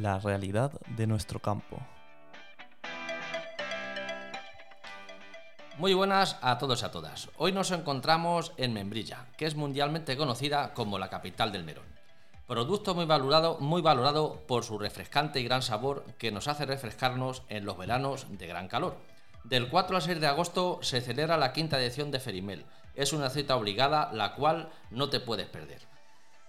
la realidad de nuestro campo. Muy buenas a todos y a todas. Hoy nos encontramos en Membrilla, que es mundialmente conocida como la capital del melón. Producto muy valorado, muy valorado por su refrescante y gran sabor que nos hace refrescarnos en los veranos de gran calor. Del 4 al 6 de agosto se celebra la quinta edición de Ferimel. Es una cita obligada la cual no te puedes perder.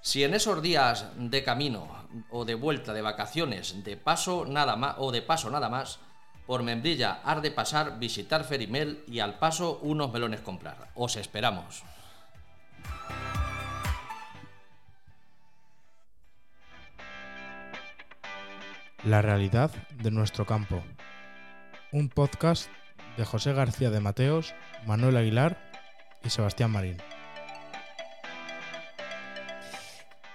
Si en esos días de camino o de vuelta de vacaciones, de paso nada más o de paso nada más, por Membrilla has de pasar, visitar Ferimel y al paso unos melones comprar. Os esperamos. La realidad de nuestro campo. Un podcast de José García de Mateos, Manuel Aguilar y Sebastián Marín.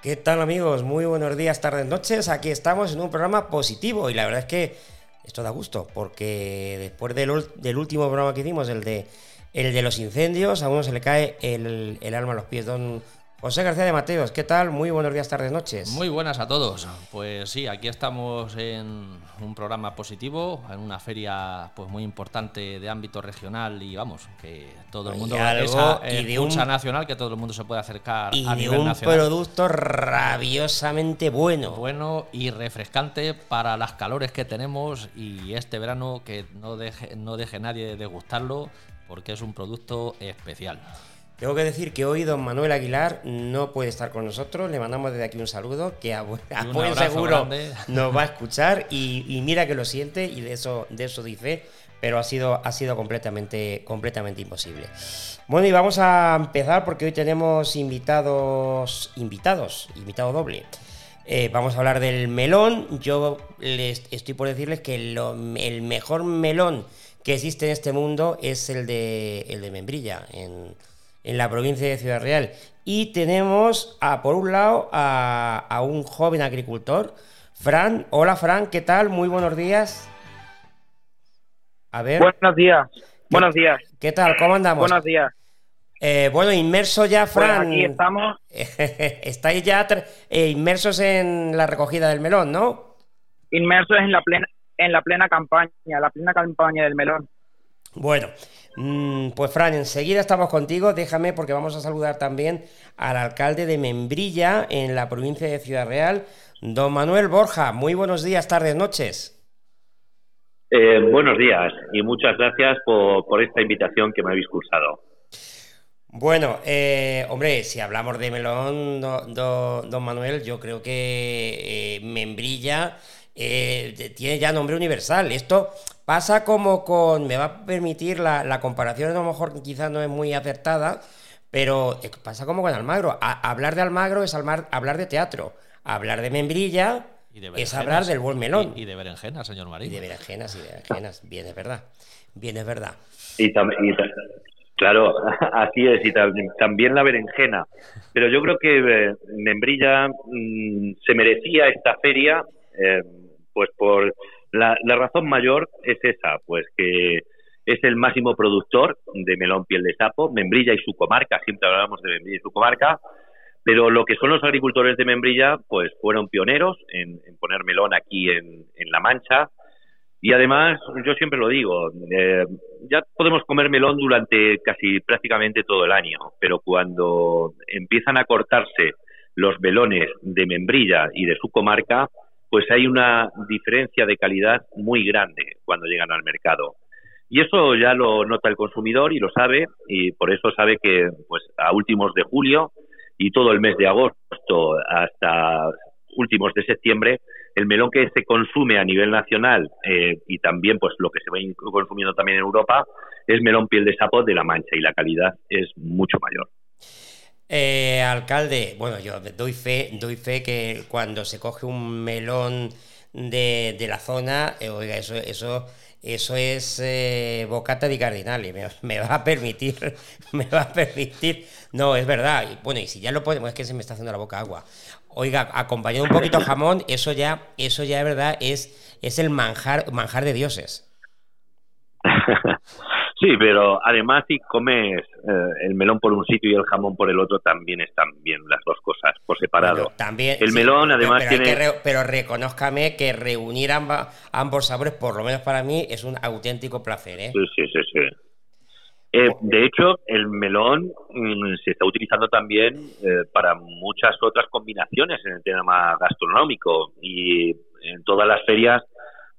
¿Qué tal amigos? Muy buenos días, tardes, noches. Aquí estamos en un programa positivo y la verdad es que esto da gusto porque después del, último programa que hicimos, el de, los incendios, a uno se le cae el, el alma a los pies. José García de Mateos, ¿qué tal? Muy buenos días, tardes, noches. Muy buenas a todos. Pues sí, aquí estamos en un programa positivo, en una feria pues muy importante de ámbito regional y vamos, que todo el mundo esa, y de un, nacional que todo el mundo se puede acercar y a de un producto rabiosamente bueno. Bueno y refrescante para las calores que tenemos y este verano que no deje, no deje nadie de gustarlo porque es un producto especial. Tengo que decir que hoy don Manuel Aguilar no puede estar con nosotros. Le mandamos desde aquí un saludo que a, buen seguro nos va a escuchar y, mira que lo siente y de eso, de eso dice, pero ha sido, ha sido completamente, completamente imposible. Bueno, y vamos a empezar porque hoy tenemos invitados, invitados, invitado doble. Eh, vamos a hablar del melón. Yo les estoy por decirles que el mejor melón que existe en este mundo es el de, el de Membrilla, en en la provincia de Ciudad Real. Y tenemos, a, por un lado, a, un joven agricultor, Fran. Hola, Fran, ¿qué tal? Muy buenos días. A ver. Buenos días. Buenos días. ¿Qué tal? ¿Cómo andamos? Buenos días. Eh, bueno, inmerso ya, pues Fran. aquí estamos. Estáis ya eh, inmersos en la recogida del melón, ¿no? Inmersos en la plena, en la plena campaña, la plena campaña del melón. Bueno, pues Fran, enseguida estamos contigo. Déjame porque vamos a saludar también al alcalde de Membrilla en la provincia de Ciudad Real, don Manuel Borja. Muy buenos días, tardes, noches. Eh, buenos días y muchas gracias por, esta invitación que me habéis cursado. Bueno, eh, hombre, si hablamos de melón, don Manuel, yo creo que eh, Membrilla tiene ya nombre universal. Esto Pasa como con, me va a permitir la, comparación, a lo mejor quizás no es muy acertada, pero eh, pasa como con Almagro. hablar de Almagro es hablar de teatro. Hablar de Membrilla es hablar del buen melón. Y, de berenjenas, señor Marín. Y de berenjenas, y de berenjenas. Bien, es verdad. Bien, es verdad. Y, también, claro, así es, y también la berenjena. Pero yo creo que eh, Membrilla mm, se merecía esta feria, eh, pues por la, razón mayor es esa, pues que es el máximo productor de melón piel de sapo, Membrilla y su comarca, siempre hablamos de Membrilla y su comarca, pero lo que son los agricultores de Membrilla, pues fueron pioneros en, poner melón aquí en, La Mancha. Y además, yo siempre lo digo, eh, ya podemos comer melón durante casi prácticamente todo el año, pero cuando empiezan a cortarse los melones de Membrilla y de su comarca, pues hay una diferencia de calidad muy grande cuando llegan al mercado. Y eso ya lo nota el consumidor y lo sabe, y por eso sabe que pues a últimos de julio y todo el mes de agosto hasta últimos de septiembre, el melón que se consume a nivel nacional eh, y también pues lo que se va consumiendo también en Europa es melón piel de sapo de la Mancha y la calidad es mucho mayor. Eh, alcalde, bueno, yo doy fe, doy fe que cuando se coge un melón de, la zona, eh, oiga, eso, eso, eso es eh, bocata di cardinali, me, me, va a permitir, me va a permitir, no, es verdad, bueno, y si ya lo podemos, es que se me está haciendo la boca agua. Oiga, acompañado un poquito jamón, eso ya, eso ya de verdad es, es el manjar, manjar de dioses. Sí, pero además si comes eh, el melón por un sitio y el jamón por el otro, también están bien las dos cosas por separado. también, el melón además pero, tiene... pero reconózcame que reunir ambos sabores, por lo menos para mí, es un auténtico placer. ¿eh? Sí, sí, sí. sí. Eh, de hecho, el melón mm, se está utilizando también eh, para muchas otras combinaciones en el tema gastronómico y en todas las ferias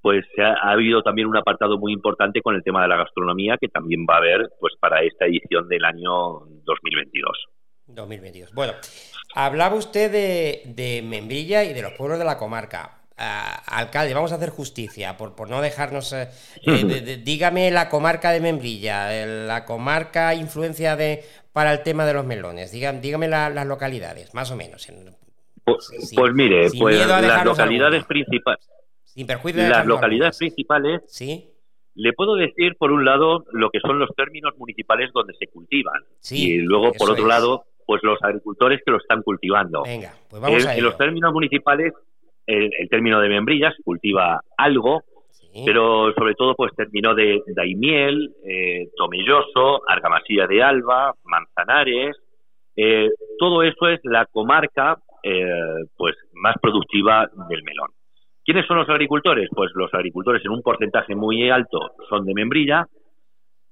pues ha, habido también un apartado muy importante con el tema de la gastronomía que también va a haber pues para esta edición del año 2022. 2022. Bueno, hablaba usted de, de Membrilla y de los pueblos de la comarca. Ah, alcalde, vamos a hacer justicia, por, por no dejarnos... Eh, eh, dígame la comarca de Membrilla, la comarca influencia de para el tema de los melones. Dígame, dígame las localidades, más o menos. Pues, pues mire, pues las localidades principales las localidades principales, ¿Sí? le puedo decir, por un lado, lo que son los términos municipales donde se cultivan. y luego, por otro lado, pues los agricultores que lo están cultivando. Venga, pues vamos En los términos municipales, el, término de membrillas cultiva algo, pero sobre todo pues terminó de daimiel, eh, tomelloso, argamasilla de alba, manzanares. Eh, todo eso es la comarca eh, pues más productiva del melón. ¿Quiénes son los agricultores? Pues los agricultores en un porcentaje muy alto son de membrilla.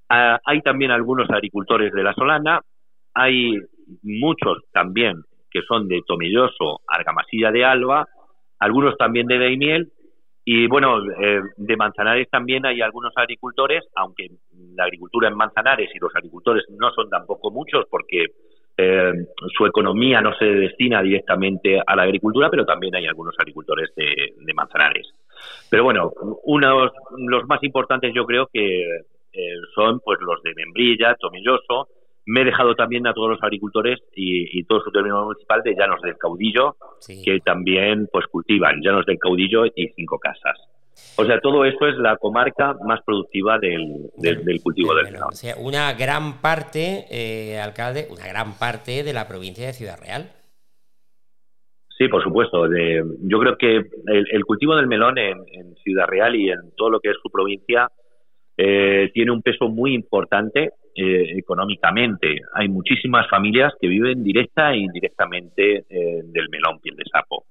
Ah, hay también algunos agricultores de la solana. Hay muchos también que son de tomilloso, argamasilla de alba, algunos también de daimiel y bueno, eh, de Manzanares también hay algunos agricultores, aunque la agricultura en Manzanares y los agricultores no son tampoco muchos porque eh, su economía no se destina directamente a la agricultura, pero también hay algunos agricultores de, manzanares. Pero bueno, unos los más importantes yo creo que eh, son pues los de Membrilla, Tomilloso. Me he dejado también a todos los agricultores y, todo su término municipal de Llanos del Caudillo, que también pues cultivan Llanos del Caudillo y cinco casas. O sea, todo eso es la comarca más productiva del, cultivo del, melón. O sea, una gran parte, eh, alcalde, una gran parte de la provincia de Ciudad Real. Sí, por supuesto. yo creo que el, cultivo del melón en, Ciudad Real y en todo lo que es su provincia eh, tiene un peso muy importante eh, económicamente. Hay muchísimas familias que viven directa e indirectamente del melón piel de sapo.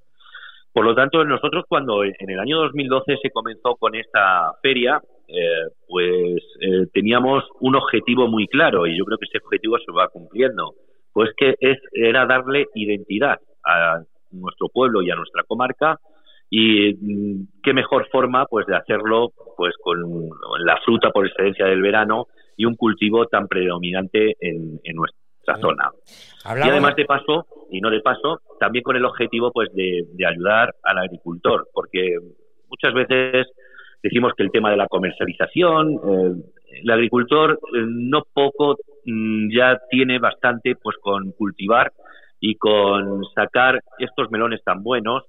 Por lo tanto, nosotros cuando en el año 2012 se comenzó con esta feria, eh, pues eh, teníamos un objetivo muy claro y yo creo que ese objetivo se va cumpliendo, pues que es, era darle identidad a nuestro pueblo y a nuestra comarca y mm, qué mejor forma pues de hacerlo pues con la fruta por excelencia del verano y un cultivo tan predominante en, en nuestra zona. Y además de paso, y no de paso, también con el objetivo pues de, ayudar al agricultor, porque muchas veces decimos que el tema de la comercialización, eh, el agricultor eh, no poco mm, ya tiene bastante pues con cultivar y con sacar estos melones tan buenos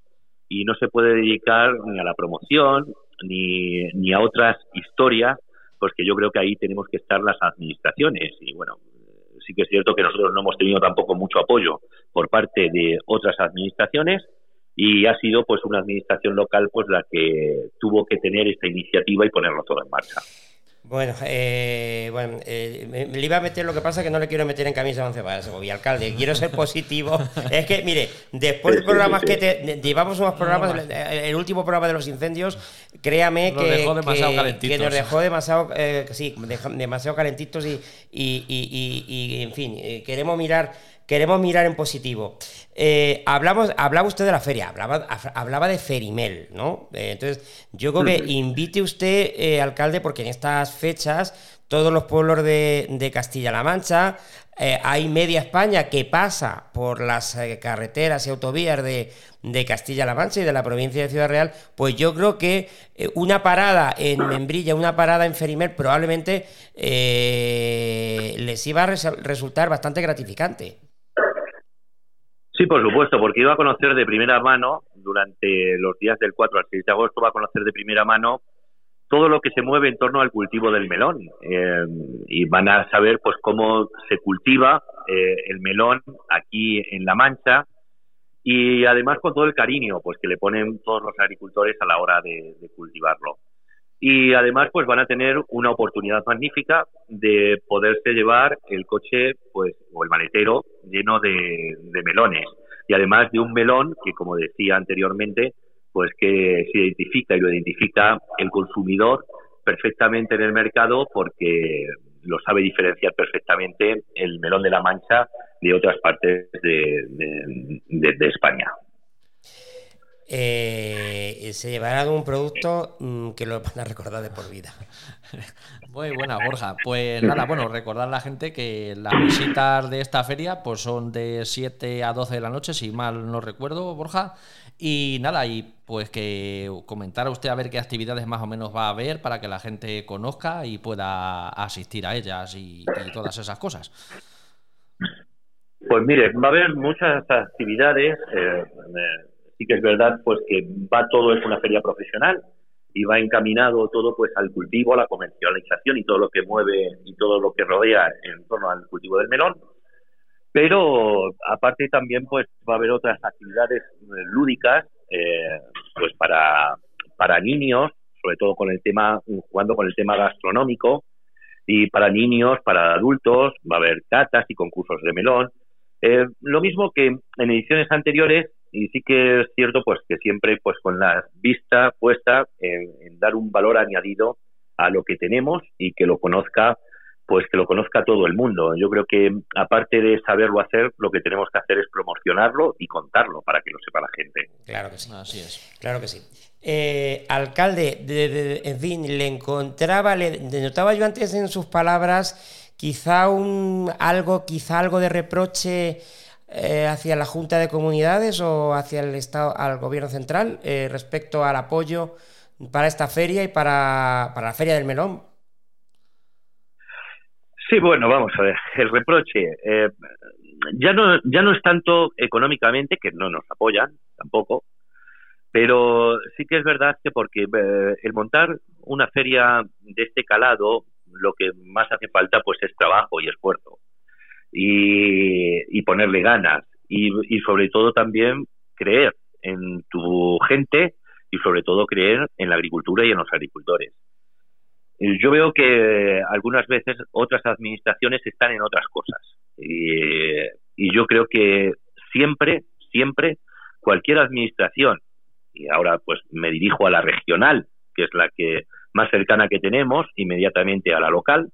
y no se puede dedicar ni a la promoción ni, ni a otras historias, pues que yo creo que ahí tenemos que estar las administraciones y bueno, sí que es cierto que nosotros no hemos tenido tampoco mucho apoyo por parte de otras administraciones y ha sido pues una administración local pues la que tuvo que tener esta iniciativa y ponerlo todo en marcha. Bueno, eh, bueno eh, le iba a meter lo que pasa que no le quiero meter en camisa de once varas, alcalde. Quiero ser positivo. es que, mire, después de programas que te, llevamos unos programas, el, último programa de los incendios, créame que, dejó demasiado que, nos dejó demasiado, eh, sí, demasiado calentitos y, y, y, y en fin, eh, queremos mirar queremos mirar en positivo. Eh, hablamos, hablaba usted de la feria, hablaba, hablaba de Ferimel, ¿no? Eh, entonces, yo creo que invite usted, eh, alcalde, porque en estas fechas todos los pueblos de, Castilla-La Mancha, hay media España que pasa por las carreteras y autovías de, Castilla-La Mancha y de la provincia de Ciudad Real, pues yo creo que una parada en Membrilla, una parada en Ferimel, probablemente les iba a resultar bastante gratificante. Sí, por supuesto, porque iba a conocer de primera mano, durante los días del 4 al 6 de agosto, va a conocer de primera mano todo lo que se mueve en torno al cultivo del melón. Eh, y van a saber pues cómo se cultiva eh, el melón aquí en La Mancha y además con todo el cariño pues que le ponen todos los agricultores a la hora de, cultivarlo. y además pues van a tener una oportunidad magnífica de poderse llevar el coche pues o el maletero lleno de, melones. Y además de un melón que como decía anteriormente pues que se identifica y lo identifica el consumidor perfectamente en el mercado porque lo sabe diferenciar perfectamente el melón de la mancha de otras partes de España eh, se llevarán un producto mm, que lo van a recordar de por vida. Muy buena, Borja. Pues nada, bueno, recordar a la gente que las visitas de esta feria pues son de 7 a 12 de la noche, si mal no recuerdo, Borja. Y nada, y pues que comentara usted a ver qué actividades más o menos va a haber para que la gente conozca y pueda asistir a ellas y, todas esas cosas. Pues mire, va a haber muchas actividades. Eh, sí que es verdad pues que va todo es una feria profesional y va encaminado todo pues al cultivo, a la comercialización y todo lo que mueve y todo lo que rodea en torno al cultivo del melón. Pero aparte también pues va a haber otras actividades eh, lúdicas eh, pues para, para niños, sobre todo con el tema, jugando con el tema gastronómico, y para niños, para adultos, va a haber catas y concursos de melón. Eh, lo mismo que en ediciones anteriores y sí que es cierto pues que siempre pues con la vista puesta en, dar un valor añadido a lo que tenemos y que lo conozca pues que lo conozca todo el mundo. Yo creo que aparte de saberlo hacer, lo que tenemos que hacer es promocionarlo y contarlo para que lo sepa la gente. Claro que sí. Así es. Claro que sí. Eh, alcalde, en fin, le encontraba, le notaba yo antes en sus palabras quizá un algo, quizá algo de reproche eh, hacia la Junta de Comunidades o hacia el Estado, al Gobierno Central eh, respecto al apoyo para esta feria y para, la Feria del Melón? Sí, bueno, vamos a ver. El reproche eh, ya no ya no es tanto económicamente que no nos apoyan tampoco, pero sí que es verdad que porque el montar una feria de este calado lo que más hace falta pues es trabajo y esfuerzo y, ponerle ganas y, y sobre todo también creer en tu gente y sobre todo creer en la agricultura y en los agricultores. Yo veo que algunas veces otras administraciones están en otras cosas y, y yo creo que siempre, siempre cualquier administración, y ahora pues me dirijo a la regional, que es la que más cercana que tenemos, inmediatamente a la local,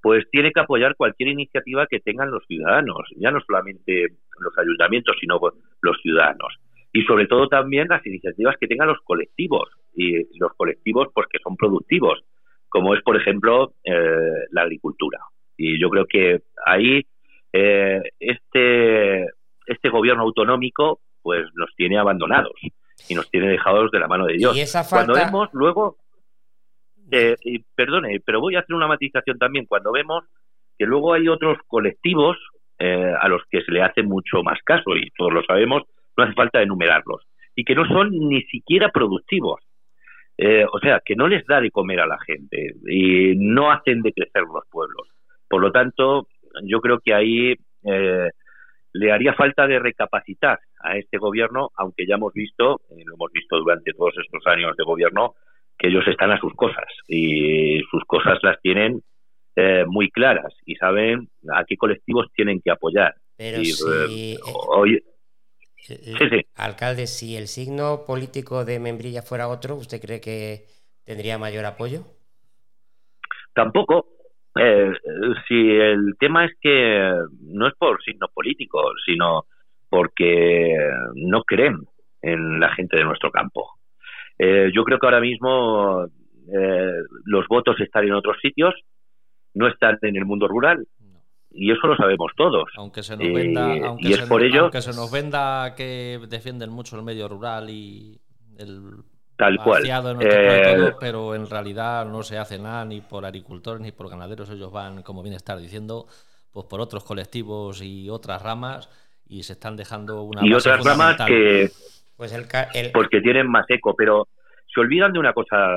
pues tiene que apoyar cualquier iniciativa que tengan los ciudadanos, ya no solamente los ayuntamientos, sino los ciudadanos. Y sobre todo también las iniciativas que tengan los colectivos, y los colectivos pues que son productivos, como es, por ejemplo, eh, la agricultura. Y yo creo que ahí eh, este, este gobierno autonómico pues nos tiene abandonados y nos tiene dejados de la mano de Dios. ¿Y esa falta... Cuando vemos luego eh, perdone, pero voy a hacer una matización también. Cuando vemos que luego hay otros colectivos eh, a los que se le hace mucho más caso, y todos lo sabemos, no hace falta enumerarlos, y que no son ni siquiera productivos. Eh, o sea, que no les da de comer a la gente y no hacen de crecer los pueblos. Por lo tanto, yo creo que ahí eh, le haría falta de recapacitar a este gobierno, aunque ya hemos visto, lo hemos visto durante todos estos años de gobierno, que ellos están a sus cosas y sus cosas las tienen eh, muy claras y saben a qué colectivos tienen que apoyar. Pero si, eh, sí, alcalde, si el signo político de Membrilla fuera otro, ¿usted cree que tendría mayor apoyo? Tampoco. Eh, si el tema es que no es por signo político, sino porque no creen en la gente de nuestro campo. Eh, yo creo que ahora mismo eh, los votos están en otros sitios, no están en el mundo rural. Y eso lo sabemos todos. Aunque se nos venda, aunque se, por ello, se nos venda que defienden mucho el medio rural y el tal cual. Eh, pero en realidad no se hace nada ni por agricultores ni por ganaderos. Ellos van, como bien estar diciendo, pues por otros colectivos y otras ramas y se están dejando una y otras ramas que pues Porque tienen más eco, pero se olvidan de una cosa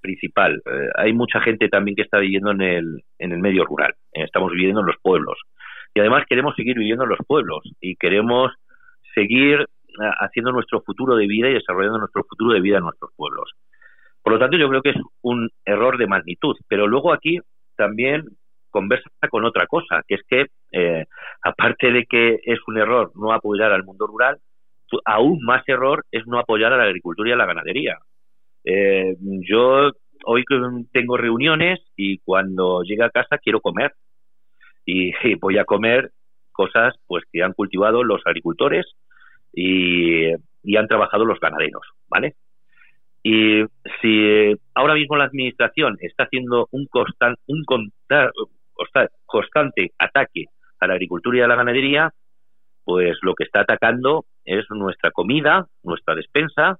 principal. Eh, hay mucha gente también que está viviendo en el, en el medio rural. Eh, estamos viviendo en los pueblos. Y además queremos seguir viviendo en los pueblos y queremos seguir eh, haciendo nuestro futuro de vida y desarrollando nuestro futuro de vida en nuestros pueblos. Por lo tanto, yo creo que es un error de magnitud. Pero luego aquí también conversa con otra cosa, que es que, aparte de que es un error no apoyar al mundo rural, aún más error es no apoyar a la agricultura y a la ganadería. Eh, yo hoy tengo reuniones y cuando llego a casa quiero comer y, voy a comer cosas pues que han cultivado los agricultores y, han trabajado los ganaderos, ¿vale? Y si ahora mismo la administración está haciendo un, un constante ataque a la agricultura y a la ganadería, pues lo que está atacando es nuestra comida, nuestra despensa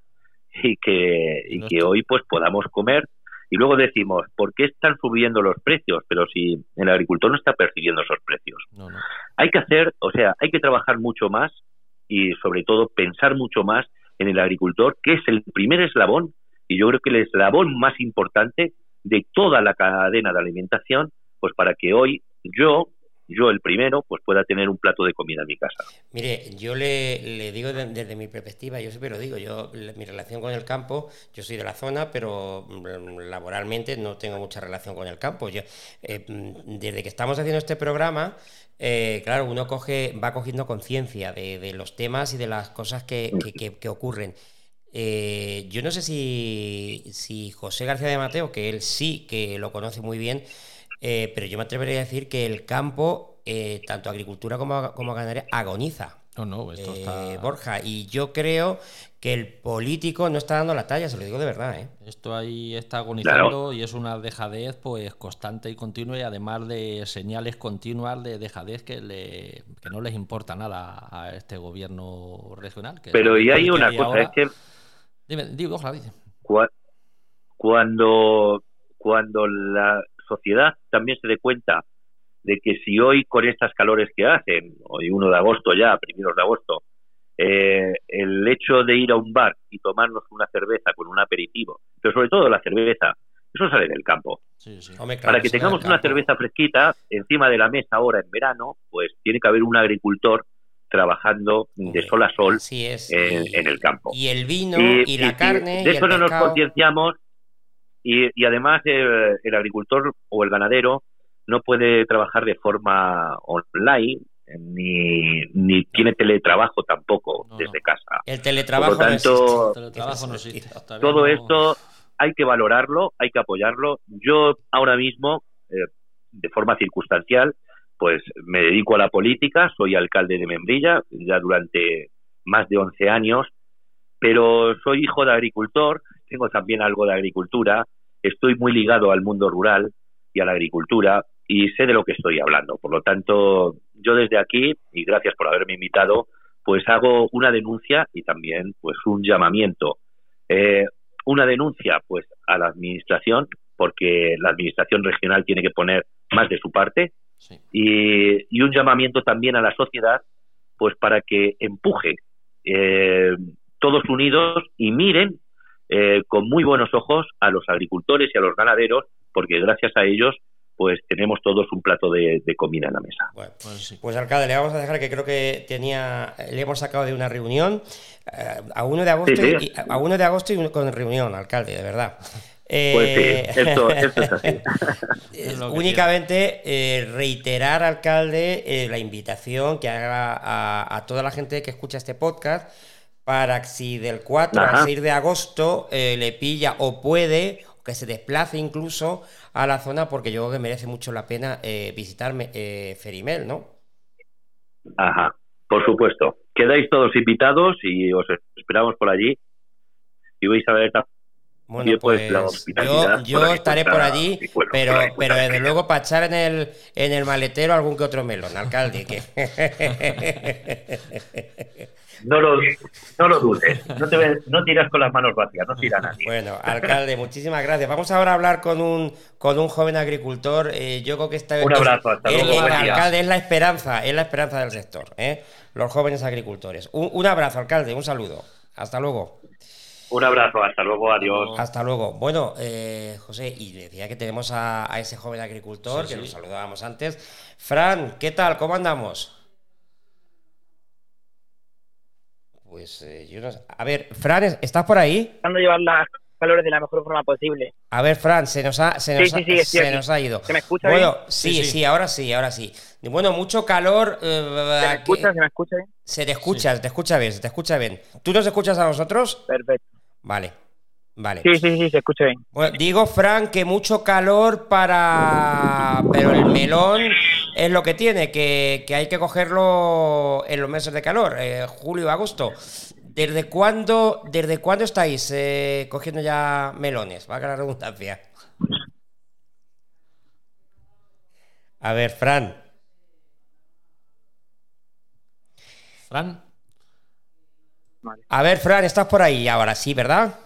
y que, y que hoy pues podamos comer y luego decimos, ¿por qué están subiendo los precios? Pero si el agricultor no está percibiendo esos precios. Hay que hacer, o sea, hay que trabajar mucho más y sobre todo pensar mucho más en el agricultor, que es el primer eslabón y yo creo que el eslabón más importante de toda la cadena de alimentación, pues para que hoy yo yo el primero, pues pueda tener un plato de comida en mi casa. Mire, yo le, digo desde mi perspectiva, yo siempre lo digo, yo mi relación con el campo, yo soy de la zona, pero mm, laboralmente no tengo mucha relación con el campo. Yo, eh, mm, desde que estamos haciendo este programa, eh, claro, uno coge, va cogiendo conciencia de, los temas y de las cosas que, ocurren. Eh, yo no sé si, si José García de Mateo, que él sí que lo conoce muy bien, eh, pero yo me atrevería a decir que el campo, eh, tanto agricultura como, como ganadería, agoniza. No, no, esto eh, está... Borja, y yo creo que el político no está dando la talla, se lo digo de verdad. ¿eh? Esto ahí está agonizando y es una dejadez pues constante y continua y además de señales continuas de dejadez que, le, que no les importa nada a este gobierno regional. Pero y hay una cosa, es que... Dime, digo, ojalá, dice. Cuando, cuando la, sociedad también se dé cuenta de que si hoy con estas calores que hacen, hoy 1 de agosto ya, primeros de agosto, eh, el hecho de ir a un bar y tomarnos una cerveza con un aperitivo, pero sobre todo la cerveza, eso sale del campo. Para que tengamos una cerveza fresquita encima de la mesa ahora en verano, pues tiene que haber un agricultor trabajando de sol a sol en, el campo. Y el vino y, la carne. de eso no nos concienciamos y, además eh, el agricultor o el ganadero no puede trabajar de forma online ni, ni tiene teletrabajo tampoco desde casa. El teletrabajo, Por lo tanto, no existe. todo esto hay que valorarlo, hay que apoyarlo. Yo ahora mismo, eh, de forma circunstancial, pues me dedico a la política, soy alcalde de Membrilla ya durante más de 11 años, pero soy hijo de agricultor, tengo también algo de agricultura, estoy muy ligado al mundo rural y a la agricultura y sé de lo que estoy hablando. Por lo tanto, yo desde aquí, y gracias por haberme invitado, pues hago una denuncia y también pues un llamamiento. Eh, una denuncia pues a la administración, porque la administración regional tiene que poner más de su parte, y, un llamamiento también a la sociedad, pues para que empuje eh, todos unidos y miren eh, con muy buenos ojos a los agricultores y a los ganaderos, porque gracias a ellos pues tenemos todos un plato de, comida en la mesa. pues, pues, alcalde, le vamos a dejar que creo que tenía, le hemos sacado de una reunión eh, a 1 de agosto y, a 1 de agosto y con reunión, alcalde, de verdad. pues sí, eh, esto, es así. únicamente reiterar, alcalde, la invitación que haga a, a toda la gente que escucha este podcast para que si del 4 al 6 de agosto eh, le pilla o puede, que se desplace incluso a la zona, porque yo creo que merece mucho la pena eh, visitarme eh, Ferimel, ¿no? Ajá, por supuesto. Quedáis todos invitados y os esperamos por allí. Y vais a ver bueno, pues yo, yo estaré por allí, pero, pero desde luego para echar en el, en el maletero algún que otro melón, alcalde. Que... No lo, no lo dudes, no, te, no tiras con las manos vacías, no tira nadie. Bueno, alcalde, muchísimas gracias. Vamos ahora a hablar con un, con un joven agricultor. Eh, yo creo que está Un abrazo, hasta luego. alcalde es la esperanza, es la esperanza del sector, ¿eh? los jóvenes agricultores. Un, abrazo, alcalde, un saludo. Hasta luego. Un abrazo, hasta luego, adiós. Hasta luego. Bueno, eh, José, y decía que tenemos a, ese joven agricultor, que lo saludábamos antes. Fran, ¿qué tal? ¿Cómo andamos? Pues eh, yo no sé. A ver, Fran, ¿estás por ahí? llevar las calores de la mejor forma posible. A ver, Fran, se nos ha, se nos, Sí, sí, sí, ha, estoy se nos ha ido. ¿Se me escucha bueno, bien? sí, Sí, sí, sí. ahora sí, ahora sí. Bueno, mucho calor. eh, ¿Se me escucha? ¿Se me escucha bien? Se te escucha, se te escucha bien, se te escucha bien. ¿Tú nos escuchas a nosotros? Perfecto. Vale, vale. Sí, sí, sí, se escucha bien. Bueno, digo, Fran, que mucho calor para... Pero el melón es lo que tiene, que, que hay que cogerlo en los meses de calor, eh, julio, agosto. ¿Desde cuándo, desde cuándo estáis eh, cogiendo ya melones? Va a la redundancia. A ver, Fran. Fran, A ver, Fran, estás por ahí ahora sí, ¿verdad?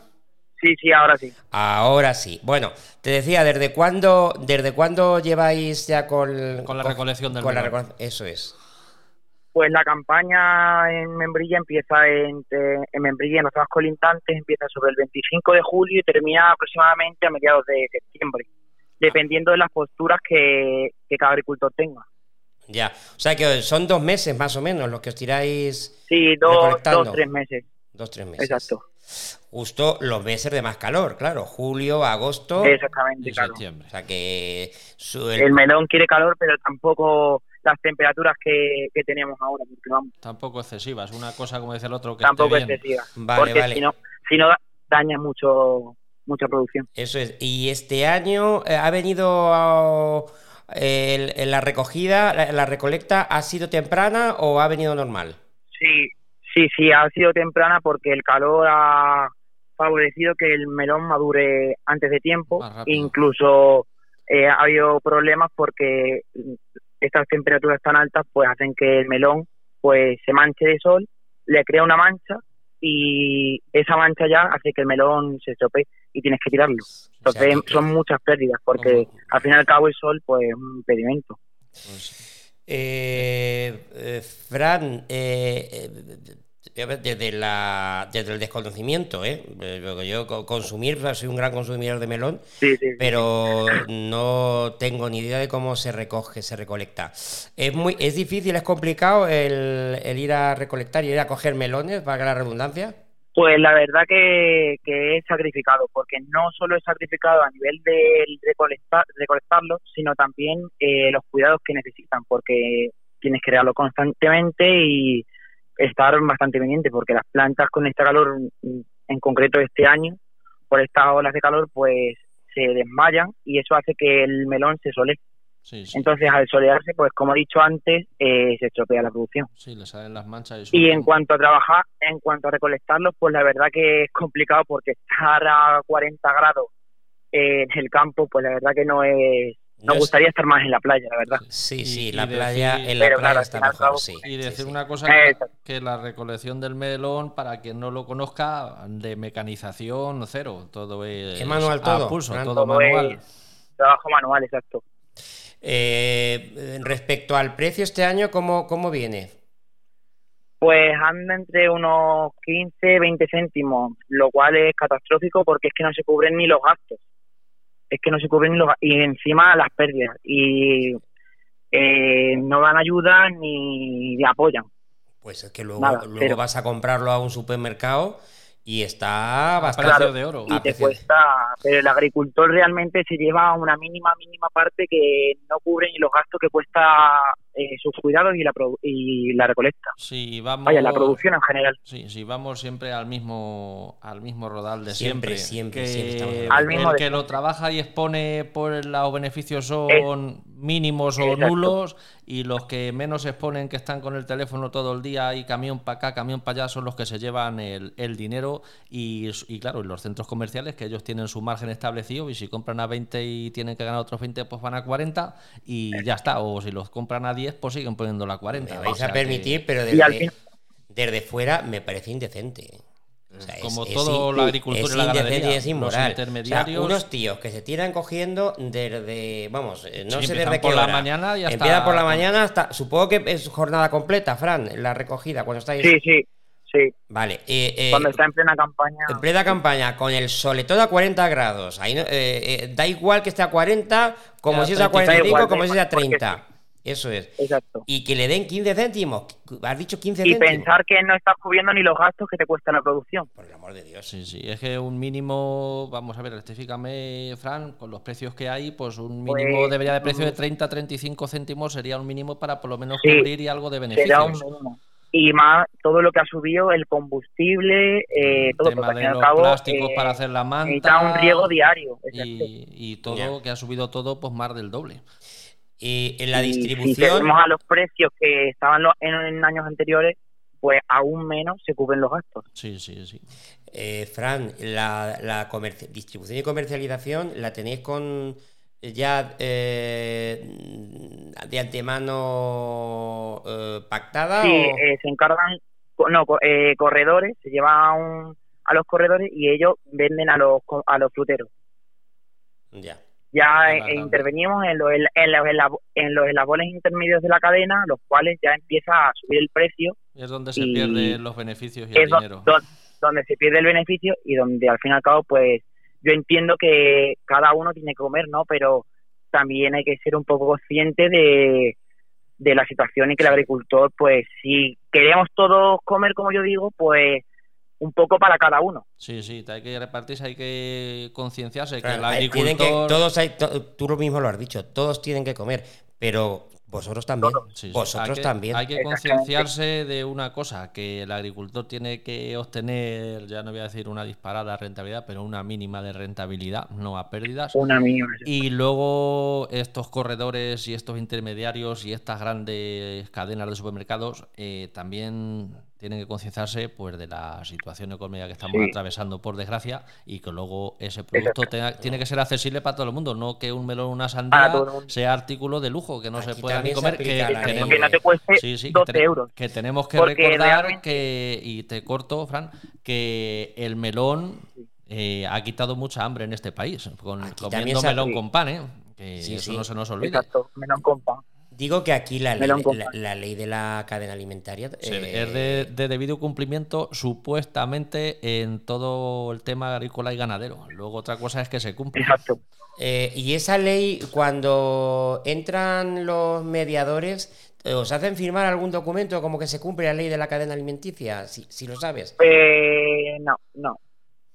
Sí, sí, ahora sí. Ahora sí. Bueno, te decía, ¿desde cuándo, desde cuándo lleváis ya con, Con la recolección del con la melón. recole- Eso es. Pues la campaña en Membrilla empieza en, en Membrilla, en los trabajos colindantes, empieza sobre el 25 de julio y termina aproximadamente a mediados de septiembre, dependiendo de las posturas que, que cada agricultor tenga. Ya. O sea que son dos meses más o menos los que os tiráis. Sí, dos, dos tres meses, Dos, tres meses. exacto. Justo los meses de más calor, claro. Julio, agosto. Exactamente, y claro. septiembre. O sea que. su- el- El melón quiere calor, pero tampoco las temperaturas que, que tenemos ahora, porque vamos, Tampoco excesivas. Una cosa, como dice el otro, que tampoco esté bien. excesiva. Vale, porque vale. si no, si no da- daña mucho mucha producción. Eso es. Y este año eh, ha venido. el- el- la recogida, la, la recolecta, ¿ha sido temprana o ha venido normal? Sí, sí, sí, ha sido temprana porque el calor ha favorecido que el melón madure antes de tiempo. Incluso eh, ha habido problemas porque estas temperaturas tan altas pues hacen que el melón pues se manche de sol, le crea una mancha y esa mancha ya hace que el melón se estropee y tienes que tirarlo. O sea Entonces que- son muchas pérdidas porque al fin y al cabo el sol pues es un impedimento. Pues, Eh, eh, Fran, eh, eh, desde, la, desde el desconocimiento, ¿eh? Eh, yo co- consumir, soy un gran consumidor de melón, Sí, sí. pero no tengo ni idea de cómo se recoge, se recolecta. Es muy, es difícil, es complicado el, el ir a recolectar y ir a coger melones, valga la redundancia. Pues la verdad que, que es sacrificado, porque no solo es sacrificado a nivel de recolectar, recolectarlo, sino también eh, los cuidados que necesitan, porque tienes que regarlo constantemente y estar bastante pendiente, porque las plantas con este calor, en concreto este año, por estas olas de calor, pues se desmayan y eso hace que el melón se sole. sí, sí. Entonces, al solearse, pues como he dicho antes, eh, se estropea la producción. Sí, le salen las manchas. Y son- en cuanto a trabajar, en cuanto a recolectarlos, pues la verdad que es complicado porque estar a 40 grados eh, en el campo, pues la verdad que no es... No Nos es- gustaría estar más en la playa, la verdad. Sí, sí, y la decir- playa, en la Pero playa claro, está mejor, sí. Y decir sí. una cosa, que la recolección del melón, para quien no lo conozca, de mecanización cero, todo es, Es manual a todo, pulso, Fran. todo, Todo manual. Trabajo manual, exacto. Eh, respecto al precio este año, ¿cómo, cómo viene? Pues anda entre unos 15, 20 céntimos, lo cual es catastrófico porque es que no se cubren ni los gastos. Es que no se cubren los y encima las pérdidas. Y eh, no dan ayuda ni apoyan. Pues es que luego, Nada, luego vas a comprarlo a un supermercado y está bastante... precio de oro. y te cuesta, pero el agricultor realmente se lleva una mínima, mínima parte que no cubre ni los gastos que cuesta eh, sus cuidados y la, y la recolecta. Si vamos, Vaya, la producción en general. Sí, sí, vamos siempre al mismo al mismo rodal de Siempre, siempre. siempre, que siempre estamos Al mismo el de que lo trabaja y expone por los beneficios son mínimos o Exacto. nulos y los que menos exponen que están con el teléfono todo el día y camión para acá, camión para allá son los que se llevan el, el dinero y, y claro, en los centros comerciales que ellos tienen su margen establecido y si compran a 20 y tienen que ganar otros 20 pues van a 40 y ya está, o si los compran a 10 pues siguen poniendo la 40. Me o vais sea a que- permitir, pero desde, desde fuera me parece indecente. O sea, es- como es todo in- la agricultura es y la ganadería, es los inmoral. intermediarios- O sea, unos tíos que se tiran cogiendo desde, vamos, eh, no Sí, sé desde por qué la hora. mañana y hasta- Empiezan por la mañana hasta, supongo que es jornada completa, Fran, la recogida, cuando estáis... Sí, sí, sí. Vale, eh, eh, Cuando está en plena campaña. en plena campaña, con el soletón a 40 grados, ahí no- eh, eh, da igual que esté a 40, como Ya, si es a 35, 45, da igual, como si es a igual, porque 30. Eso es. Exacto. Y que le den 15 céntimos. Has dicho 15 Y céntimos. pensar que no estás cubriendo ni los gastos que te cuesta la producción. Por el amor de Dios. Sí, sí, es que un mínimo, vamos a ver, rectifícame, Fran, con los precios que hay, pues un mínimo Pues, debería de precio de mm. 30-35 céntimos sería un mínimo para por lo menos Sí, cubrir y algo de Será un beneficios. mínimo. Y más todo lo que ha subido, el combustible, eh, El todo, tema de y los cabo plásticos eh, para hacer la manta. necesita un riego diario. y, y todo, Ya. que ha subido todo, pues más del doble. Y en la Y Si distribución. vemos a los precios que estaban lo- en, en años anteriores, pues aún menos se cubren los gastos. Sí, sí, sí. Eh, Fran, la, la distribución y comercialización la tenéis con ya eh, de antemano eh, pactada Sí, o- eh, se encargan, no, co- eh, corredores, se lleva a, un- a los corredores y ellos venden a los, a los fruteros. ya. Ya eh, intervenimos en los, en, los, en los eslabones intermedios de la cadena, los cuales ya empieza a subir el precio, Es donde se Y- pierden los beneficios y el dinero. do- donde se pierde el beneficio y donde al fin y al cabo, pues yo entiendo que cada uno tiene que comer, ¿no? Pero también hay que ser un poco consciente de, de la situación y que el agricultor, pues si queremos todos comer, como yo digo, pues un poco para cada uno. Sí, sí, hay que repartirse, hay que concienciarse que Fran, el hay- tienen que- agricultor... todos hay, to- tú lo mismo lo has dicho, todos tienen que comer, pero vosotros también. Sí, sí. Vosotros hay que, también. Hay que concienciarse de una cosa, que el agricultor tiene que obtener, ya no voy a decir una disparada rentabilidad, pero una mínima de rentabilidad, no a pérdidas. Una mínima. Y luego estos corredores y estos intermediarios y estas grandes cadenas de supermercados eh, también tienen que concienciarse pues de la situación económica que estamos Sí. atravesando por desgracia y que luego ese producto tenga- tiene que ser accesible para todo el mundo, no que un melón o una sandía sea artículo de lujo que no se pueda ni comer, que, tenemos- Que no te cueste Sí, sí, que 12 tene- euros. que tenemos que Porque recordar realmente- que, y te corto, Fran, que el melón eh, ha quitado mucha hambre en este país, con, comiendo melón con pan, ¿eh? Que Sí, eso sí. no se nos olvide. Exacto, melón con pan. Digo que aquí la ley, la, ley de la cadena alimentaria Se- eh, es de, de debido cumplimiento supuestamente en todo el tema agrícola y ganadero. Luego otra cosa es que se cumple. Exacto. Eh, y esa ley, cuando entran los mediadores, eh, ¿os hacen firmar algún documento como que se cumple la ley de la cadena alimenticia? Si, si lo sabes. Eh, no, no.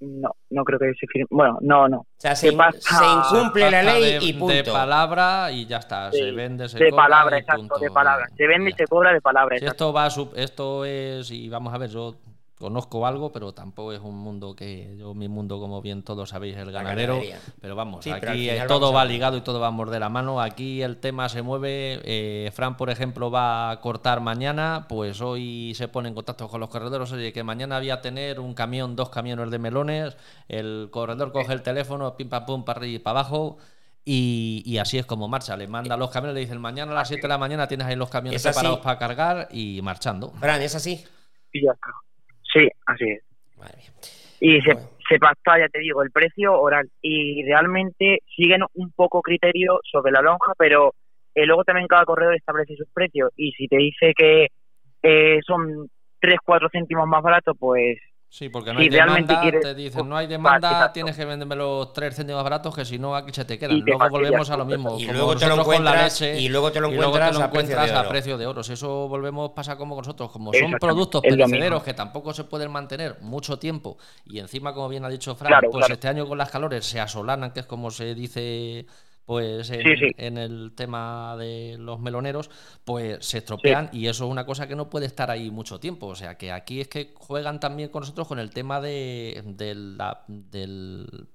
No, no creo que se firme. Bueno, no, no. O sea, ¿Qué se, pasa? se incumple la ley de, y de punto. palabra y ya está. Sí, se vende, se de cobra palabra, y exacto, punto. de palabra. Se vende y se cobra de palabra, Si exacto. esto va a sub- esto es y vamos a ver, yo conozco algo, pero tampoco es un mundo que yo mi mundo como bien todos sabéis el ganadero, pero vamos, Sí, pero al aquí final todo vamos a- va ligado y todo va de la mano. Aquí el tema se mueve. eh, Fran, por ejemplo, va a cortar mañana, pues hoy se pone en contacto con los corredores, oye, que mañana había tener un camión, dos camiones de melones, el corredor coge el teléfono, pim pam pum para arriba y para abajo. Y, y así es como marcha. Le manda los camiones, le dicen mañana a las 7 de la mañana tienes ahí los camiones preparados para cargar y marchando. Fran, ¿es así? Y ya está. Sí, así es. Madre mía. Y se, Bueno. se pacta, ya te digo, el precio oral. Y realmente siguen un poco criterio sobre la lonja, pero eh, luego también cada corredor establece sus precios. Y si te dice que eh, son 3, 4 céntimos más baratos, pues Sí, porque no Si hay demanda, quieres- te dicen, no hay demanda, exacto. tienes que venderme los 3 céntimos más baratos, que si no aquí se te quedan. Y luego volvemos a lo mismo. Y como luego te lo nosotros con la encuentras- leche, y luego te lo encuentras a precio de a oro. precio de oro. Eso volvemos, pasa como con nosotros. Como son productos perecederos que tampoco se pueden mantener mucho tiempo y encima, como bien ha dicho Fran, Claro, pues claro. este año con las calores se asolanan, que es como se dice pues en, Sí, sí. en el tema de los meloneros, pues se estropean y eso es una cosa que no puede estar ahí mucho tiempo. O sea que aquí es que juegan también con nosotros con el tema de, de la- del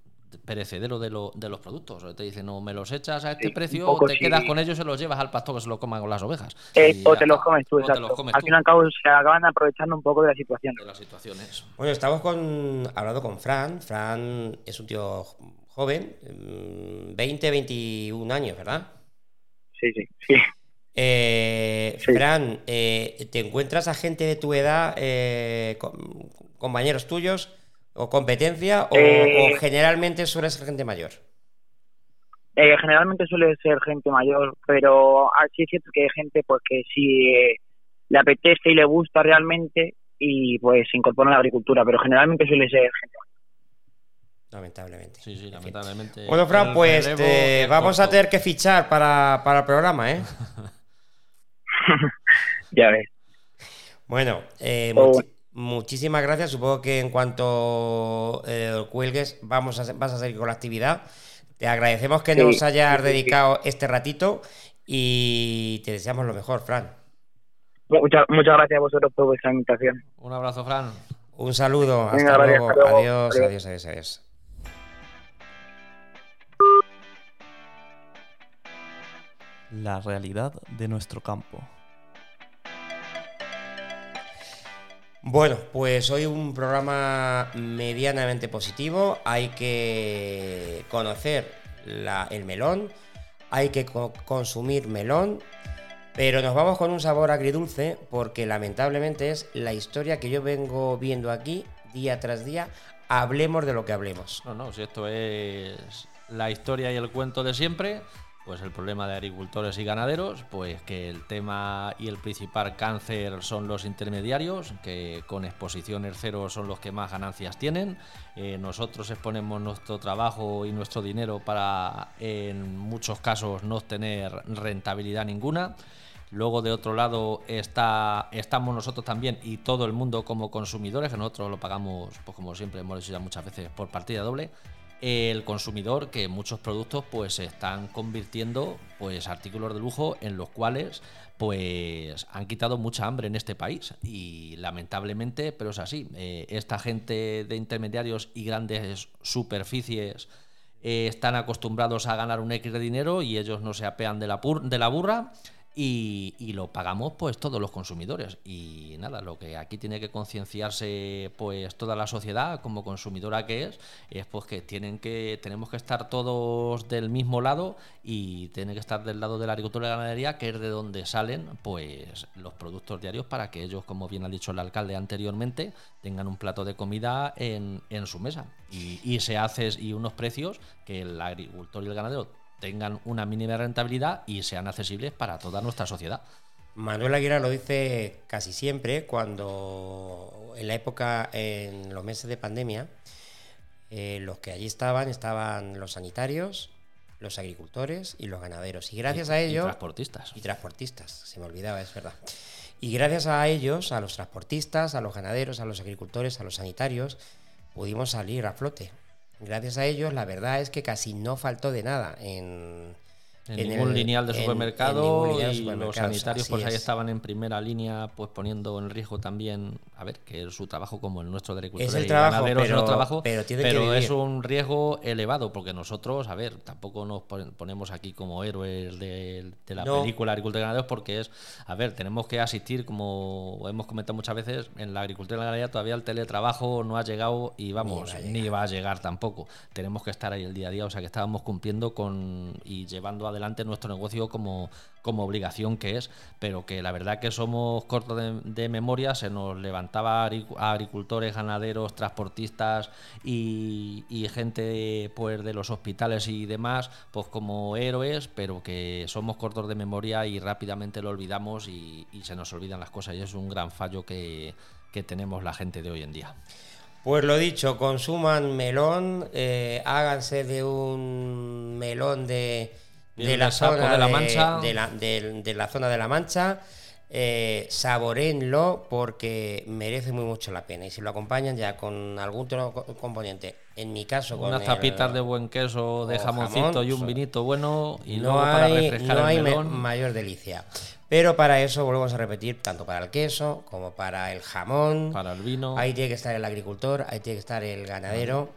perecedero de, lo- de los productos. O Te dicen, no me los echas a este precio, o te sí. quedas con ellos y se los llevas al pasto que se lo coman con las ovejas. eh, o te los comes tú, O te exacto. los comes Al fin y al cabo se acaban aprovechando un poco de la situación. de las situaciones. Bueno, estamos con, hablando con Fran. Fran es un tío joven, mm, 20, 21 años, ¿verdad? Sí, sí, sí. Eh, Sí. Fran, eh, ¿te encuentras a gente de tu edad, eh, com- compañeros tuyos, o competencia, o, Eh, o generalmente suele ser gente mayor? Eh, generalmente suele ser gente mayor, pero así es cierto que hay gente pues que si eh, le apetece y le gusta realmente y pues se incorpora a la agricultura, pero generalmente suele ser gente mayor. Lamentablemente. Sí, sí, lamentablemente. Bueno, Fran, pues vamos a tener que fichar para, para el programa, ¿eh? ya ves. Bueno, eh, oh. muchísimas gracias. Supongo que en cuanto eh, cuelgues vamos a, vas a seguir con la actividad. Te agradecemos que nos hayas dedicado este ratito y te deseamos lo mejor, Fran. Muchas, muchas gracias a vosotros por vuestra invitación. Un abrazo, Fran. Un saludo. Hasta, luego. Adiós, adiós, adiós, adiós. La realidad de nuestro campo. Bueno, pues hoy un programa medianamente positivo. Hay que conocer el melón, hay que consumir melón, pero nos vamos con un sabor agridulce porque lamentablemente es la historia que yo vengo viendo aquí día tras día. Hablemos de lo que hablemos. No, no, si esto es la historia y el cuento de siempre pues el problema de agricultores y ganaderos, pues que el tema y el principal cáncer son los intermediarios, que con exposiciones cero son los que más ganancias tienen. Eh, nosotros exponemos nuestro trabajo y nuestro dinero para, en muchos casos, no tener rentabilidad ninguna. Luego, de otro lado, está, estamos nosotros también y todo el mundo como consumidores, que nosotros lo pagamos, pues como siempre hemos dicho ya muchas veces, por partida doble el consumidor que muchos productos pues se están convirtiendo pues artículos de lujo en los cuales pues han quitado mucha hambre en este país. Y lamentablemente pero es así eh, esta gente de intermediarios y grandes superficies eh, están acostumbrados a ganar un X de dinero y ellos no se apean de la, de la burra y, lo pagamos pues todos los consumidores. Y nada lo que aquí tiene que concienciarse pues toda la sociedad como consumidora que es es pues que tienen que tenemos que estar todos del mismo lado y tiene que estar del lado de la agricultura y la ganadería que es de donde salen pues los productos diarios para que ellos como bien ha dicho el alcalde anteriormente tengan un plato de comida en, en su mesa. Y, y se hace y unos precios que el agricultor y el ganadero tengan una mínima rentabilidad y sean accesibles para toda nuestra sociedad. Manuel Aguirre lo dice casi siempre cuando en la época, en los meses de pandemia, eh, los que allí estaban estaban los sanitarios, los agricultores y los ganaderos. Y gracias a ellos... Y transportistas. Y transportistas, se me olvidaba, es verdad. Y gracias a ellos, a los transportistas, a los ganaderos, a los agricultores, a los sanitarios, pudimos salir a flote gracias a ellos, la verdad es que casi no faltó de nada en, en, ningún lineal de supermercado y los sanitarios pues ahí estaban en primera línea pues poniendo en riesgo también a ver que es su trabajo como el nuestro de agricultura es el trabajo, pero, es, trabajo pero, es un riesgo elevado porque nosotros a ver tampoco nos ponemos aquí como héroes de, la película agricultura y ganaderos porque es a ver tenemos que asistir como hemos comentado muchas veces en la agricultura y la ganadería todavía el teletrabajo no ha llegado y vamos ni va a llegar tampoco. Tenemos que estar ahí el día a día o sea que estábamos cumpliendo con y llevando adelante adelante nuestro negocio como, como obligación que es, pero que la verdad que somos cortos de, memoria, se nos levantaba agricultores, ganaderos, transportistas y, gente pues de los hospitales y demás, pues como héroes, pero que somos cortos de memoria y rápidamente lo olvidamos y, se nos olvidan las cosas y es un gran fallo que, tenemos la gente de hoy en día. Pues lo dicho, consuman melón, eh, háganse de un melón de de la zona de la Mancha. De, la, de, la zona de la Mancha. Eh, porque merece muy mucho la pena. Y si lo acompañan ya con algún otro componente. En mi caso con unas tapitas de buen queso de jamoncito y un vinito bueno y no hay, no hay mayor delicia. Pero para eso volvemos a repetir tanto para el queso como para el jamón. Para el vino. Ahí tiene que estar el agricultor ahí tiene que estar el ganadero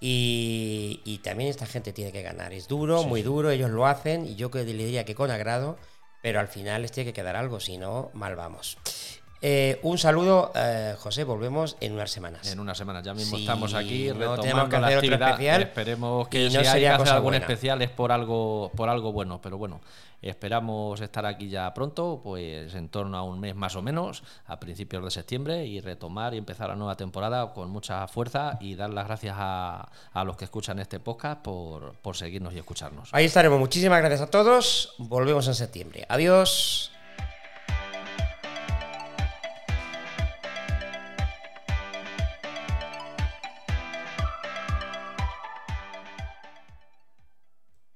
y, también esta gente tiene que ganar. Es duro, muy duro, ellos lo hacen y yo le diría que con agrado, pero al final les tiene que quedar algo, si no, mal vamos. Eh, un saludo, eh, José, volvemos en unas semanas. En unas semanas, ya mismo estamos aquí retomando la actividad. Especial, Esperemos que si hay que hacer algún especial es por algo, por algo bueno, pero bueno, Esperamos estar aquí ya pronto, pues en torno a un mes más o menos, a principios de septiembre, y retomar y empezar la nueva temporada con mucha fuerza y dar las gracias a, los que escuchan este podcast por, por seguirnos y escucharnos. Ahí estaremos. Muchísimas gracias a todos. Volvemos en septiembre. Adiós.